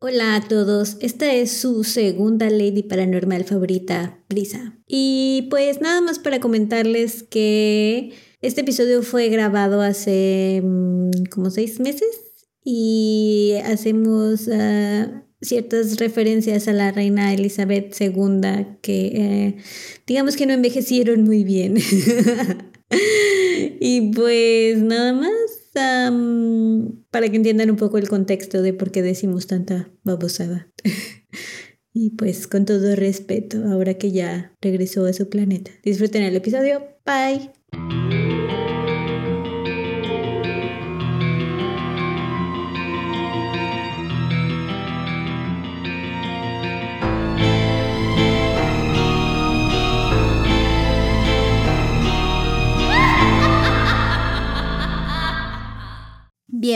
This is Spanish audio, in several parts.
Hola a todos, esta es su segunda Lady Paranormal favorita, Brisa. Y pues nada más para comentarles que este episodio fue grabado hace mm, como seis meses y hacemos ah, ciertas referencias a la reina Elizabeth II que eh, digamos que no envejecieron muy bien. y pues nada más para que entiendan un poco el contexto de por qué decimos tanta babosada. y pues con todo respeto, ahora que ya regresó a su planeta. Disfruten el episodio. Bye.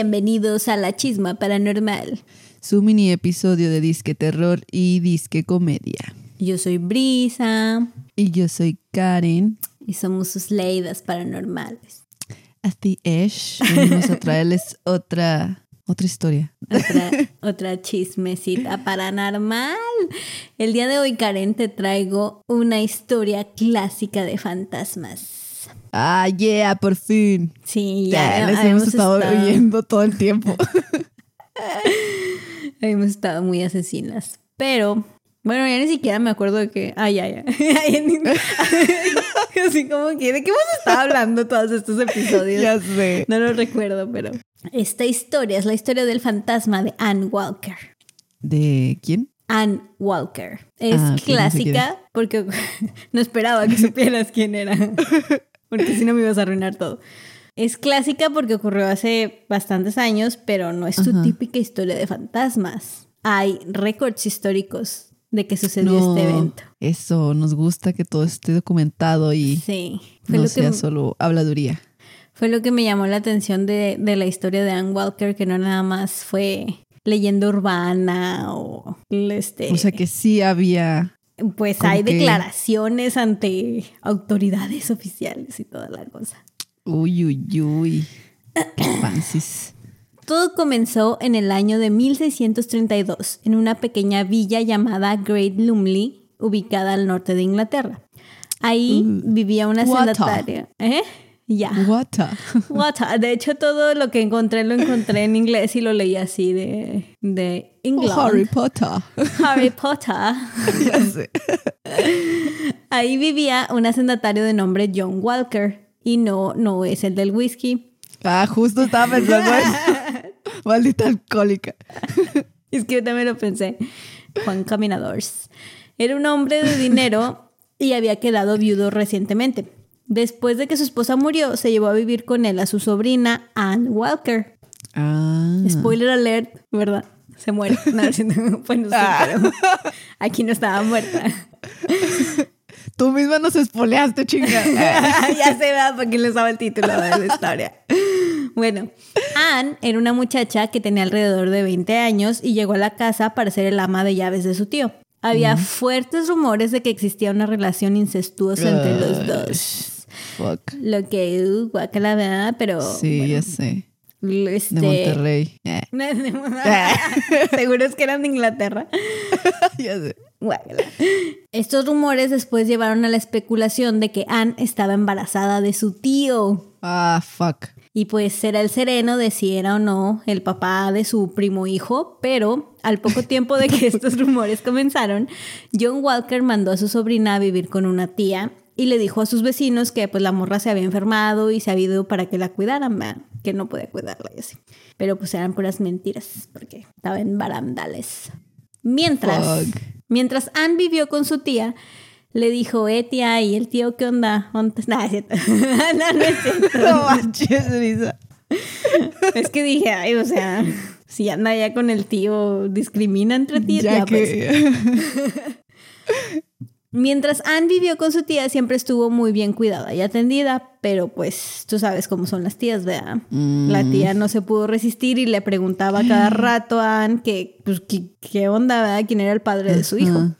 Bienvenidos a la chisma paranormal. Su mini episodio de Disque Terror y Disque Comedia. Yo soy Brisa. Y yo soy Karen. Y somos sus leidas paranormales. Así es. Vamos a traerles otra, otra historia. Otra, otra chismecita paranormal. El día de hoy, Karen, te traigo una historia clásica de fantasmas. Ah, yeah, por fin. Sí, ya, les hemos estado, oyendo todo el tiempo. hemos estado muy asesinas. Pero, bueno, ya ni siquiera me acuerdo de que. Ah, ya, ya. Así como que, ¿de qué hemos estado hablando todos estos episodios? Ya sé. No lo recuerdo, pero. Esta historia es la historia del fantasma de Anne Walker. ¿De quién? Anne Walker. Es ah, clásica porque no esperaba que supieras quién era porque si no me ibas a arruinar todo. Es clásica porque ocurrió hace bastantes años, pero no es su típica historia de fantasmas. Hay récords históricos de que sucedió este evento. Eso, nos gusta que todo esté documentado y sí, fue no lo sea solo habladuría. Fue lo que me llamó la atención de, de la historia de Anne Walker, que no nada más fue leyenda urbana o este... O sea que sí había pues hay declaraciones ante autoridades oficiales y toda la cosa. Uy, uy, uy. Qué Todo comenzó en el año de 1632 en una pequeña villa llamada Great Lumley, ubicada al norte de Inglaterra. Ahí uh, vivía una sendataria. ¿Eh? Ya. Water. Water. De hecho, todo lo que encontré lo encontré en inglés y lo leí así de, de England. Harry Potter. Harry Potter. ya sé. Ahí vivía un hacendatario de nombre John Walker. Y no, no es el del whisky. Ah, justo estaba pensando Maldita alcohólica. es que yo también lo pensé. Juan Caminadores. Era un hombre de dinero y había quedado viudo recientemente. Después de que su esposa murió, se llevó a vivir con él a su sobrina Anne Walker. Ah. Spoiler alert, ¿verdad? Se muere. No, pues no sé, ah. aquí no estaba muerta. Tú misma nos espoleaste, chinga. ya sé, ¿verdad? Porque le sabe el título de la historia. Bueno, Anne era una muchacha que tenía alrededor de 20 años y llegó a la casa para ser el ama de llaves de su tío. Había fuertes rumores de que existía una relación incestuosa entre los dos. Fuck. Lo que, uh, la verdad, pero. Sí, ya sé. Este... De Monterrey. Seguro es que eran de Inglaterra. ya sé. Estos rumores después llevaron a la especulación de que Anne estaba embarazada de su tío. Ah, fuck. Y pues era el sereno de si era o no el papá de su primo hijo, pero al poco tiempo de que estos rumores comenzaron, John Walker mandó a su sobrina a vivir con una tía y le dijo a sus vecinos que pues la morra se había enfermado y se había ido para que la cuidaran, que no podía cuidarla y así. Pero pues eran puras mentiras porque estaba en barandales. Mientras, mientras Anne vivió con su tía, le dijo, eh, tía, ¿y el tío qué onda? No, es cierto. no, no es cierto. No manches, Es que dije, ay, o sea, si anda ya con el tío, discrimina entre tíos. Ya, que... Pues. Mientras Anne vivió con su tía, siempre estuvo muy bien cuidada y atendida, pero pues tú sabes cómo son las tías, ¿verdad? La mm. tía no se pudo resistir y le preguntaba cada rato a Anne que, pues, qué, onda, ¿verdad? ¿Quién era el padre de su hijo?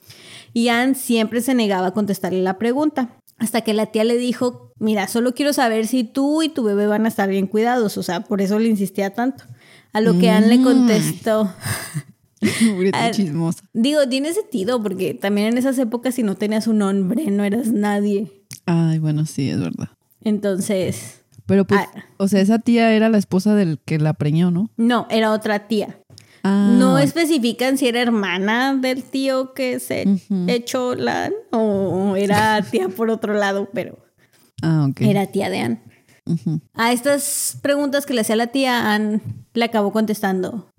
Y Anne siempre se negaba a contestarle la pregunta, hasta que la tía le dijo, mira, solo quiero saber si tú y tu bebé van a estar bien cuidados, o sea, por eso le insistía tanto. A lo que Anne le mm. contestó... Ah, chismosa. Digo, tiene sentido porque también en esas épocas si no tenías un nombre no eras nadie. Ay, bueno, sí, es verdad. Entonces, Pero pues, Ah. o sea, esa tía era la esposa del que la preñó, ¿no? no, era otra tía. Ah, No especifican si era hermana del tío que se echó la o era tía por otro lado, pero Ah, ok. era tía de Anne. A estas preguntas que le hacía la tía, Anne le acabó contestando.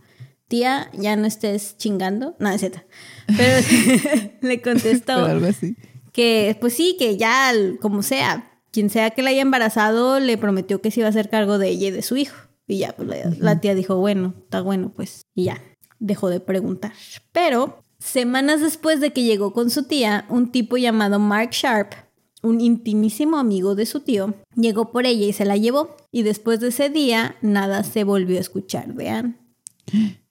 Tía, ya no estés chingando. No, es cierto. Pero le contestó Pero algo así. que, pues sí, que ya, como sea, quien sea que la haya embarazado, le prometió que se iba a hacer cargo de ella y de su hijo. Y ya, pues la, la tía dijo, bueno, está bueno, pues. Y ya, dejó de preguntar. Pero, semanas después de que llegó con su tía, un tipo llamado Mark Sharp, un intimísimo amigo de su tío, llegó por ella y se la llevó. Y después de ese día, nada se volvió a escuchar de Anne.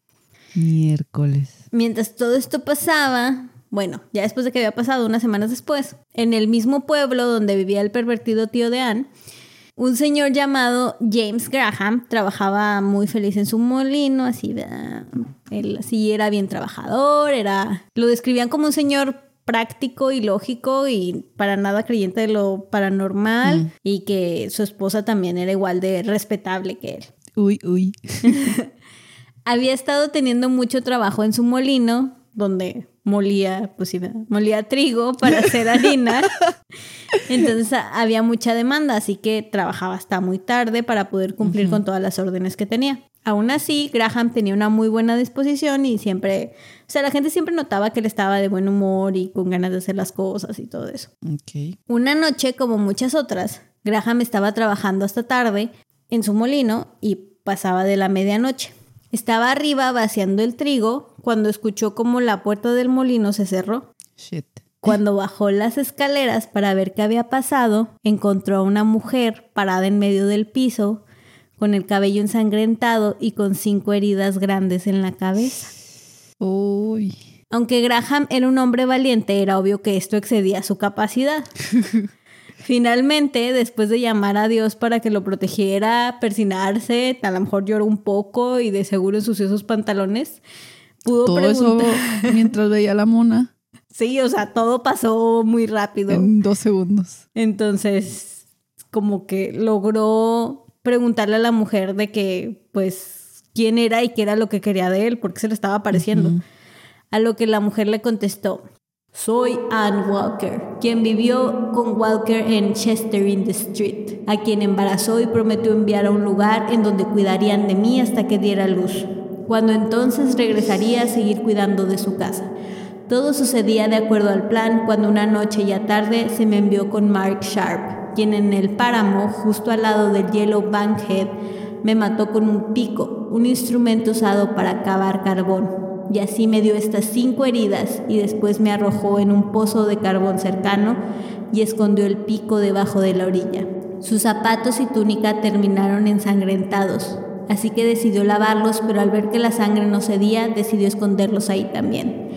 Miércoles. Mientras todo esto pasaba, bueno, ya después de que había pasado unas semanas después, en el mismo pueblo donde vivía el pervertido tío de Anne, un señor llamado James Graham trabajaba muy feliz en su molino, así, ¿verdad? él así era bien trabajador, era, lo describían como un señor práctico y lógico y para nada creyente de lo paranormal y que su esposa también era igual de respetable que él. Uy, uy. Había estado teniendo mucho trabajo en su molino, donde molía, pues molía trigo para hacer harina. Entonces había mucha demanda, así que trabajaba hasta muy tarde para poder cumplir con todas las órdenes que tenía. Aún así, Graham tenía una muy buena disposición y siempre, o sea, la gente siempre notaba que él estaba de buen humor y con ganas de hacer las cosas y todo eso. Ok. Una noche, como muchas otras, Graham estaba trabajando hasta tarde en su molino y pasaba de la medianoche. Estaba arriba vaciando el trigo cuando escuchó como la puerta del molino se cerró. Shit. Cuando bajó las escaleras para ver qué había pasado, encontró a una mujer parada en medio del piso, con el cabello ensangrentado y con cinco heridas grandes en la cabeza. Uy. Aunque Graham era un hombre valiente, era obvio que esto excedía su capacidad. Finalmente, después de llamar a Dios para que lo protegiera, persinarse, a lo mejor lloró un poco y de seguro ensució sus pantalones, pudo Todo eso preguntar. mientras veía a la mona Sí, o sea, todo pasó muy rápido. en dos segundos. Entonces, como que logró preguntarle a la mujer de que, pues, quién era y qué era lo que quería de él, porque se le estaba apareciendo. A lo que la mujer le contestó, soy Ann Walker, quien vivió con Walker en Chester in the Street, a quien embarazó y prometió enviar a un lugar en donde cuidarían de mí hasta que diera luz, cuando entonces regresaría a seguir cuidando de su casa. Todo sucedía de acuerdo al plan cuando una noche ya tarde se me envió con Mark Sharp, quien en el páramo, justo al lado del Yellow Bankhead, me mató con un pico, un instrumento usado para cavar carbón. Y así me dio estas cinco heridas y después me arrojó en un pozo de carbón cercano y escondió el pico debajo de la orilla. Sus zapatos y túnica terminaron ensangrentados, así que decidió lavarlos, pero al ver que la sangre no cedía, decidió esconderlos ahí también.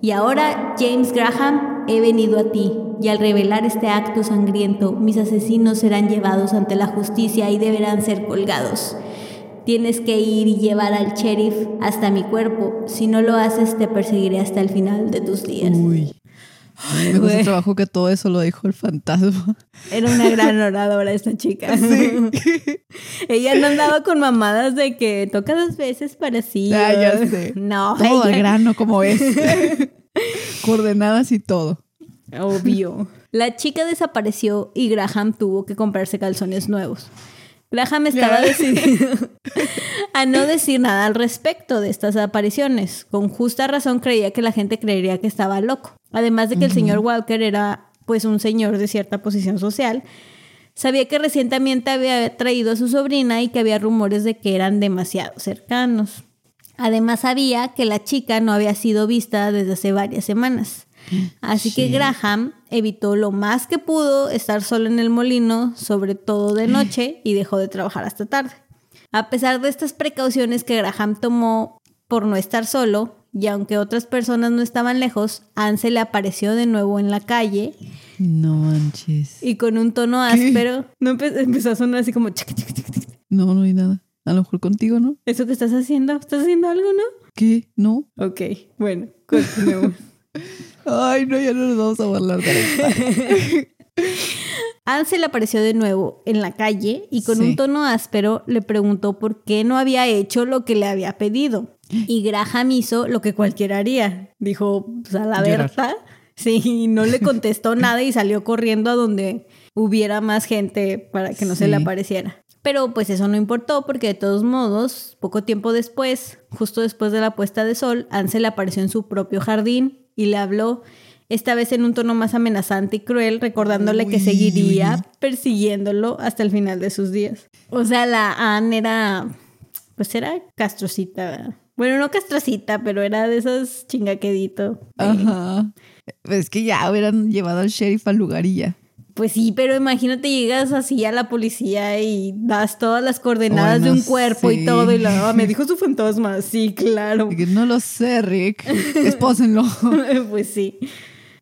Y ahora, James Graham, he venido a ti, y al revelar este acto sangriento, mis asesinos serán llevados ante la justicia y deberán ser colgados. Tienes que ir y llevar al sheriff hasta mi cuerpo. Si no lo haces, te perseguiré hasta el final de tus días. Uy. Me güey. gusta trabajo que todo eso lo dijo el fantasma. Era una gran oradora esta chica. ella no andaba con mamadas de que toca dos veces para sí. Ah, ya sé. No, Todo al ella- grano como es. Coordenadas y todo. Obvio. La chica desapareció y Graham tuvo que comprarse calzones nuevos. Graham estaba decidido a no decir nada al respecto de estas apariciones. Con justa razón creía que la gente creería que estaba loco. Además de que el señor Walker era pues un señor de cierta posición social. Sabía que recientemente había traído a su sobrina y que había rumores de que eran demasiado cercanos. Además sabía que la chica no había sido vista desde hace varias semanas. Así que. Graham evitó lo más que pudo estar solo en el molino, sobre todo de noche, y dejó de trabajar hasta tarde. A pesar de estas precauciones que Graham tomó por no estar solo, y aunque otras personas no estaban lejos, Anne se le apareció de nuevo en la calle No manches. y con un tono áspero no empe- empezó a sonar así como. No, no hay nada. A lo mejor contigo, ¿no? ¿Eso que estás haciendo? ¿Estás haciendo algo, no? ¿Qué? ¿No? Ok, bueno, continuemos. Ay, no, ya no nos vamos a burlar de. Ansel apareció de nuevo en la calle y con Sí. un tono áspero le preguntó por qué no había hecho lo que le había pedido. Y Graham hizo lo que cualquiera haría. Dijo, pues a la. Berta. Sí, no le contestó nada y salió corriendo a donde hubiera más gente para que no se le apareciera. Pero pues eso no importó porque de todos modos, poco tiempo después, justo después de la puesta de sol, Ansel apareció en su propio jardín y le habló, esta vez en un tono más amenazante y cruel, recordándole que seguiría uy. persiguiéndolo hasta el final de sus días. O sea, la Anne era, pues era castrocita, ¿verdad? Bueno, no castrocita, pero era de esos chingaquedito. Ajá. Es que ya hubieran llevado al sheriff al lugar y ya. Pues sí, pero imagínate llegas así a la policía y das todas las coordenadas de un cuerpo y todo y la "Ah, me dijo su fantasma, sí, claro. No lo sé, Rick. Espósenlo. pues sí.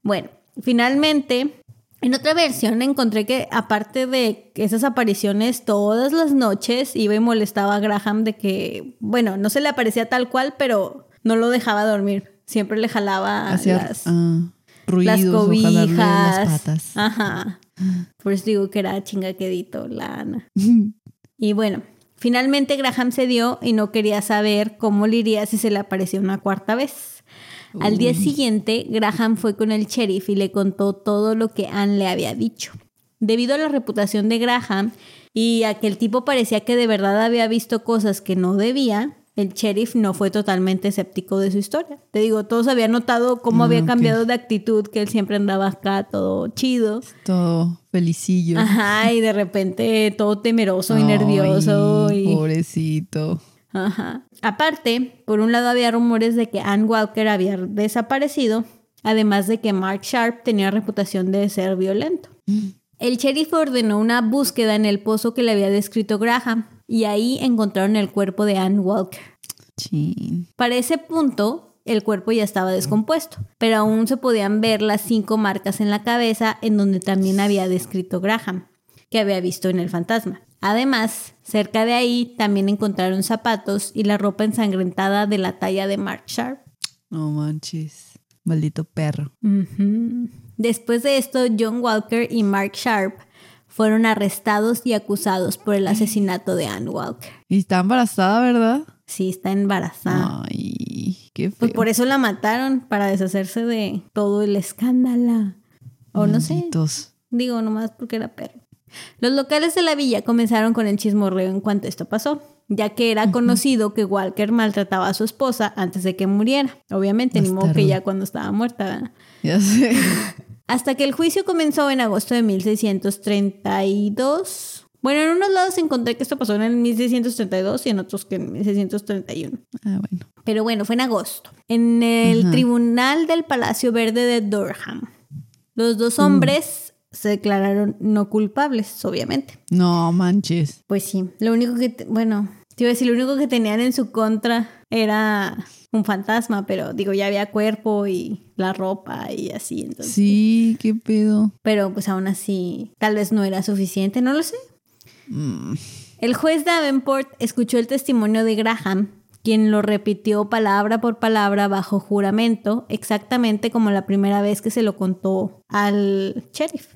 Bueno, finalmente, en otra versión encontré que aparte de esas apariciones todas las noches iba y molestaba a Graham de que, bueno, no se le aparecía tal cual, pero no lo dejaba dormir. Siempre le jalaba las, las ruidos jalarle cobijas. las patas. Ajá. Por eso digo que era chingaquedito la Ana. Y bueno, finalmente Graham cedió y no quería saber cómo le iría si se le apareció una cuarta vez. Al día siguiente, Graham fue con el sheriff y le contó todo lo que Anne le había dicho. Debido a la reputación de Graham y a que el tipo parecía que de verdad había visto cosas que no debía, el sheriff no fue totalmente escéptico de su historia. Te digo, todos habían notado cómo Ah, había ok. cambiado de actitud, que él siempre andaba acá todo chido. Todo felicillo. Ajá, y de repente todo temeroso y Ay, nervioso. Y... Pobrecito. Ajá. Aparte, por un lado había rumores de que Ann Walker había desaparecido, además de que Mark Sharp tenía reputación de ser violento. El sheriff ordenó una búsqueda en el pozo que le había descrito Graham y ahí encontraron el cuerpo de Ann Walker. Chin. Para ese punto, el cuerpo ya estaba descompuesto, pero aún se podían ver las cinco marcas en la cabeza en donde también había descrito Graham, que había visto en el fantasma. Además, cerca de ahí también encontraron zapatos y la ropa ensangrentada de la talla de Mark Sharp. No manches. Maldito perro. Después de esto, John Walker y Mark Sharp fueron arrestados y acusados por el asesinato de Ann Walker. Y está embarazada, ¿verdad? Sí, está embarazada. Ay, qué feo. Pues por eso la mataron, para deshacerse de todo el escándalo. O no sé, digo nomás porque era perro. Los locales de la villa comenzaron con el chismorreo en cuanto esto pasó, ya que era conocido que Walker maltrataba a su esposa antes de que muriera. Obviamente, ni modo que ya cuando estaba muerta. ¿verdad? Ya sé. Hasta que el juicio comenzó en agosto de 1632. Bueno, en unos lados encontré que esto pasó en el 1632 y en otros que en 1631. Ah, bueno. Pero bueno, fue en agosto. En el Ajá. tribunal del Palacio Verde de Durham. Los dos Mm. hombres se declararon no culpables, obviamente. No manches. Pues sí, lo único que, bueno, te iba a decir, lo único que tenían en su contra era un fantasma, pero digo, ya había cuerpo y la ropa y así, entonces. Sí, qué pedo. Pero pues aún así, tal vez no era suficiente, no lo sé. Mm, El juez Davenport escuchó el testimonio de Graham, quien lo repitió palabra por palabra bajo juramento, exactamente como la primera vez que se lo contó al sheriff.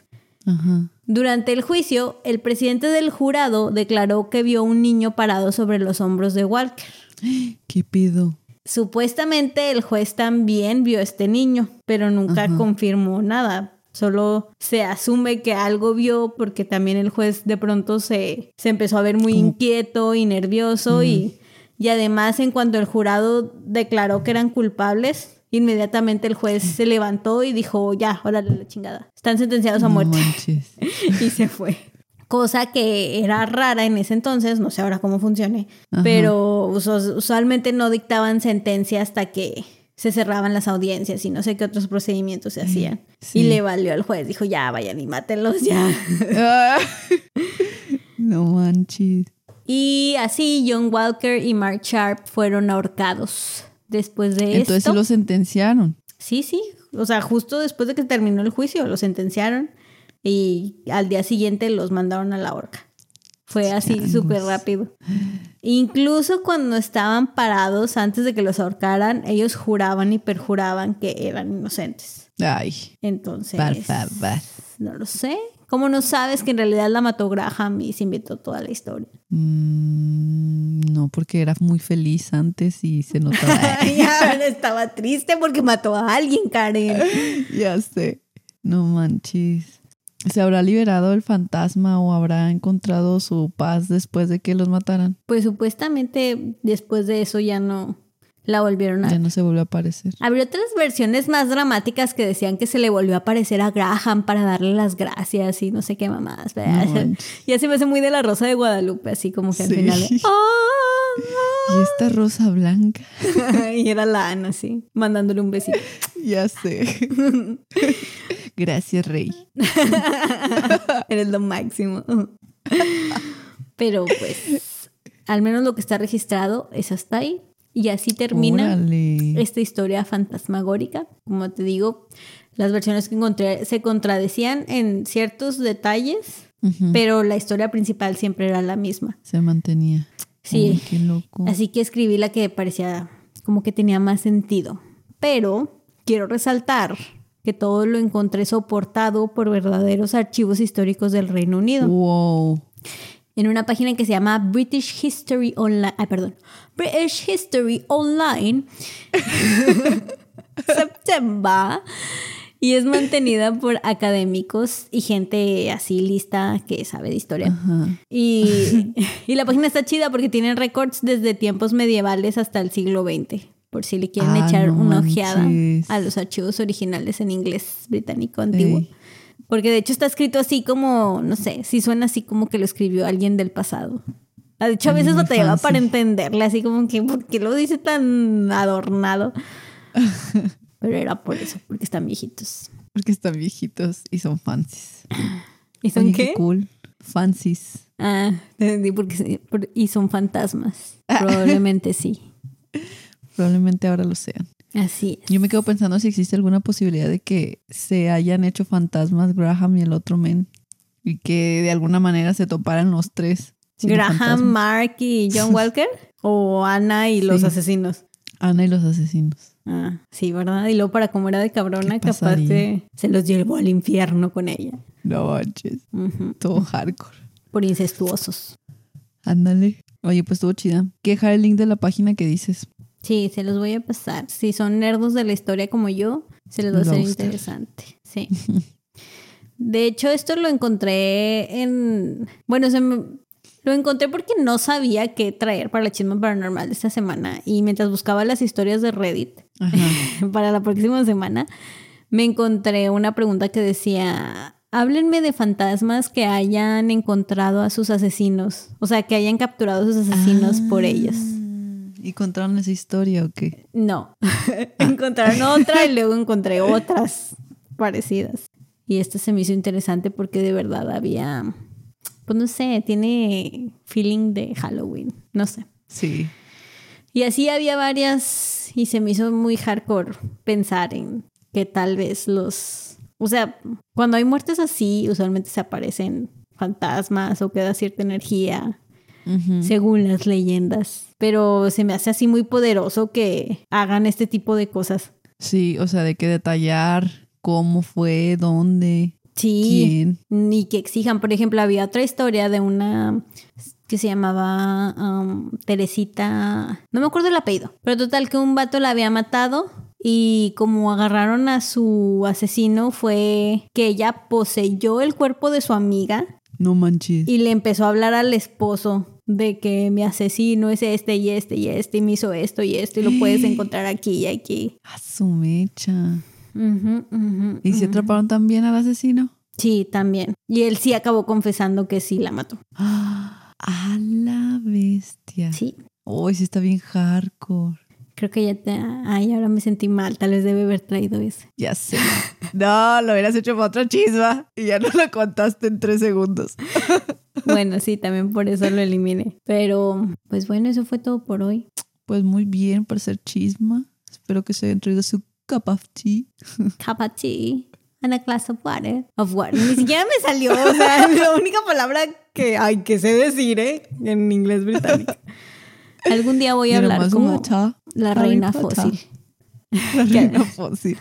Ajá. Durante el juicio, el presidente del jurado declaró que vio un niño parado sobre los hombros de Walker. ¿Qué pedo? Supuestamente el juez también vio a este niño, pero nunca Ajá. confirmó nada. Solo se asume que algo vio porque también el juez de pronto se, se empezó a ver muy inquieto y nervioso y, y además en cuanto el jurado declaró que eran culpables, inmediatamente el juez se levantó y dijo, ya, órale la chingada, están sentenciados a muerte y se fue. Cosa que era rara en ese entonces, no sé ahora cómo funcione, Ajá. pero usualmente no dictaban sentencia hasta que se cerraban las audiencias y no sé qué otros procedimientos se hacían. sí. Y le valió al juez, dijo, ya, vayan y mátenlos ya. No manches. y así John Walker y Mark Sharp fueron ahorcados. Después de Entonces esto... sí lo sentenciaron. Sí, sí. O sea, justo después de que terminó el juicio, los sentenciaron y al día siguiente los mandaron a la horca. Fue así súper rápido. Incluso cuando estaban parados antes de que los ahorcaran, ellos juraban y perjuraban que eran inocentes. Ay. Entonces, Por favor. no lo sé. ¿Cómo no sabes que en realidad la mató Graham y se inventó toda la historia? Mm, no, porque era muy feliz antes y se notaba. ya estaba triste porque mató a alguien, Karen. ya sé. No manches. ¿Se habrá liberado el fantasma o habrá encontrado su paz después de que los mataran? Pues supuestamente después de eso ya no la volvieron a... Ya no se volvió a aparecer. Habría otras versiones más dramáticas que decían que se le volvió a aparecer a Graham para darle las gracias y no sé qué mamadas. No ya se me hace muy de la Rosa de Guadalupe, así como que al Sí. final... de, Y esta rosa blanca. Y era la Ana, así, mandándole un besito. Ya sé. Gracias, Rey. Eres lo máximo. Pero pues, al menos lo que está registrado es hasta ahí. Y así termina Órale. esta historia fantasmagórica. Como te digo, las versiones que encontré se contradecían en ciertos detalles, pero la historia principal siempre era la misma. Se mantenía. Sí. Uy, qué loco. Así que escribí la que parecía como que tenía más sentido. Pero quiero resaltar que todo lo encontré soportado por verdaderos archivos históricos del Reino Unido. Wow. En una página que se llama British History Online. Ay, perdón. British History Online. September. Y es mantenida por académicos y gente así lista que sabe de historia. Y, y la página está chida porque tiene récords desde tiempos medievales hasta el siglo XX. Por si le quieren Ah, echar no una ojeada manches. a los archivos originales en inglés británico antiguo. Ey. Porque de hecho está escrito así como, no sé, sí suena así como que lo escribió alguien del pasado. De hecho, a Muy veces batallaba fancy. para entenderle, así como que, ¿por qué lo dice tan adornado? Pero era por eso, porque están viejitos. Porque están viejitos y son fancies. ¿Y son Oye, qué? cool. Fancies. Ah, entendí porque y son fantasmas. Probablemente sí. Probablemente ahora lo sean. Así es. Yo me quedo pensando si existe alguna posibilidad de que se hayan hecho fantasmas Graham y el otro men. Y que de alguna manera se toparan los tres. Graham, fantasmas. Mark y John Walker. o Ana y los Sí. asesinos. Ana y los asesinos. Ah, sí, ¿verdad? Y luego para como era de cabrona, ¿Qué capaz de... Se los llevó al infierno con ella. No manches. Todo hardcore. Por incestuosos. Ándale. Oye, pues estuvo chida. Que dejar el link de la página que dices. Sí, se los voy a pasar. Si son nerdos de la historia como yo, se les va a hacer interesante. Sí. De hecho, esto lo encontré en... Bueno, se me- lo encontré porque no sabía qué traer para la chisma paranormal de esta semana. Y mientras buscaba las historias de Reddit para la próxima semana, me encontré una pregunta que decía... Háblenme de fantasmas que hayan encontrado a sus asesinos. O sea, que hayan capturado a sus asesinos por ellos. ¿Y contaron esa historia o qué? No. Encontraron otra y luego encontré otras parecidas. Y esta se me hizo interesante porque de verdad había, pues no sé, tiene feeling de Halloween, no sé. Sí. Y así había varias y se me hizo muy hardcore pensar en que tal vez los, o sea, cuando hay muertes así, usualmente se aparecen fantasmas o queda cierta energía Según las leyendas. Pero se me hace así muy poderoso que hagan este tipo de cosas. Sí, o sea, de que detallar cómo fue, dónde, Sí. quién. Ni que exijan. Por ejemplo, había otra historia de una que se llamaba um, Teresita. No me acuerdo el apellido. Pero total que un vato la había matado. Y como agarraron a su asesino, fue que ella poseyó el cuerpo de su amiga No manches. y le empezó a hablar al esposo de que mi asesino es este y este y este y me hizo esto y esto y lo puedes encontrar aquí y aquí. A su mecha. ¿Y se ujú. atraparon también al asesino? Sí, también. Y él sí acabó confesando que sí la mató. ¡Ah! A la bestia. Sí. Uy, sí está bien hardcore. Creo que ya te... Ay, ahora me sentí mal. Tal vez debe haber traído ese. Ya sé. No, lo hubieras hecho para otra chisma y ya no lo contaste en tres segundos. Bueno, sí, también por eso lo eliminé. Pero, pues bueno, eso fue todo por hoy. Pues muy bien para ser chisma. Espero que se hayan traído su cup of tea. Cup of tea. And a glass of water. Of water. Ni siquiera me salió. O sea, la única palabra que hay que sé decir, ¿eh? En inglés británico. Algún día voy a Mira, hablar como la reina fósil. La reina fósil.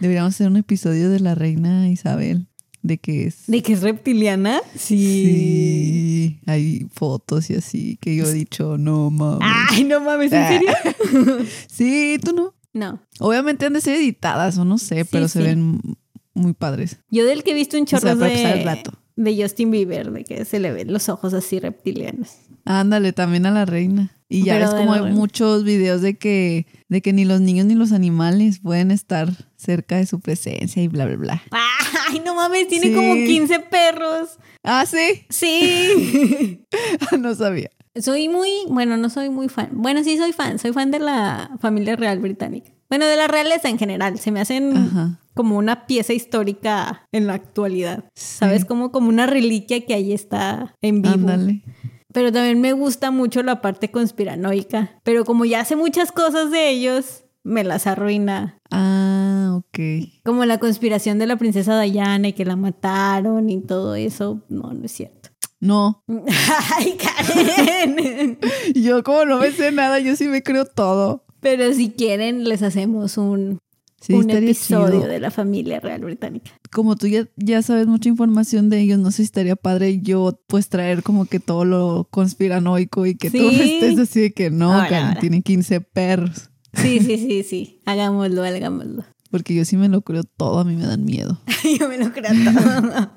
Deberíamos hacer un episodio de la reina Isabel. De que es. ¿De que es reptiliana? Sí. Hay fotos y así que yo he dicho, no mames. Ay, no mames, ¿en serio? Sí, tú no. No. Obviamente han de ser editadas o no sé, Sí, pero se sí. ven muy padres. Yo del que he visto un chorro sea, pasar el de, rato. de Justin Bieber, de que se le ven los ojos así reptilianos. Ándale, también a la reina. Y ya de como hay muchos videos de que, de que ni los niños ni los animales pueden estar cerca de su presencia y bla, bla, bla. Ay, no mames, tiene Sí. como 15 perros. Ah, sí. Sí. no sabía. soy muy, bueno, no soy muy fan. Bueno, sí soy fan, soy fan de la familia real británica. Bueno, de la realeza en general, se me hacen Ajá. como una pieza histórica en la actualidad. ¿Sabes? Como, como una reliquia que ahí está en vivo. Ándale. Pero también me gusta mucho la parte conspiranoica. Pero como ya sé muchas cosas de ellos, me las arruina. Ah, ok. Como la conspiración de la princesa Diana y que la mataron y todo eso. No, no es cierto. No, Ay, Karen. yo como no me sé nada, yo sí me creo todo. Pero si quieren, les hacemos un, Sí, un episodio chido. de la familia real británica. Como tú ya, ya sabes mucha información de ellos, no sé si estaría padre yo pues traer como que todo lo conspiranoico y que Sí. estés así de que no, Ahora, Karen, ahora. tiene 15 perros. Sí, sí, sí, sí. Hagámoslo, hagámoslo. Porque yo sí me lo creo todo, a mí me dan miedo. Yo me lo creo todo.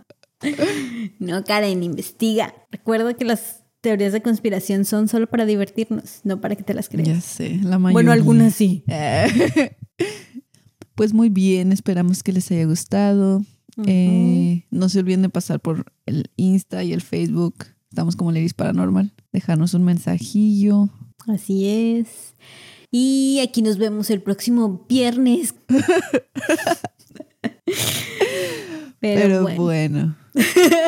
No, Karen, investiga. Recuerda que las teorías de conspiración son solo para divertirnos, no para que te las creas. Ya sé, la mayoría. bueno, algunas sí. Pues muy bien, esperamos que les haya gustado. Eh, no se olviden de pasar por el Insta y el Facebook. Estamos como Ladies Paranormal. Dejarnos un mensajillo. Así es. Y aquí nos vemos el próximo viernes. Pero, Pero, bueno. bueno.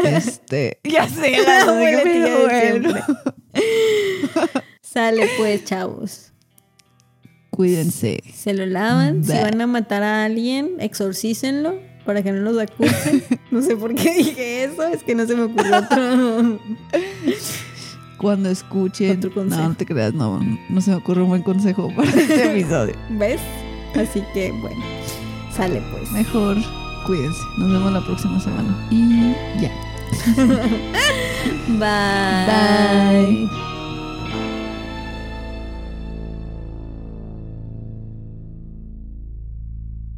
este. Ya sé, la siempre. Sale pues, chavos. Cuídense. Se lo lavan. Si van a matar a alguien, exorcícenlo para que no los acusen. No sé por qué dije eso, es que no se me ocurrió otro. Cuando escuchen. Otro no, consejo. no te creas, no. No se me ocurre un buen consejo para este episodio. ¿Ves? Así que bueno, sale pues. Mejor cuídense. Nos vemos la próxima semana. Y ya. Bye. Bye.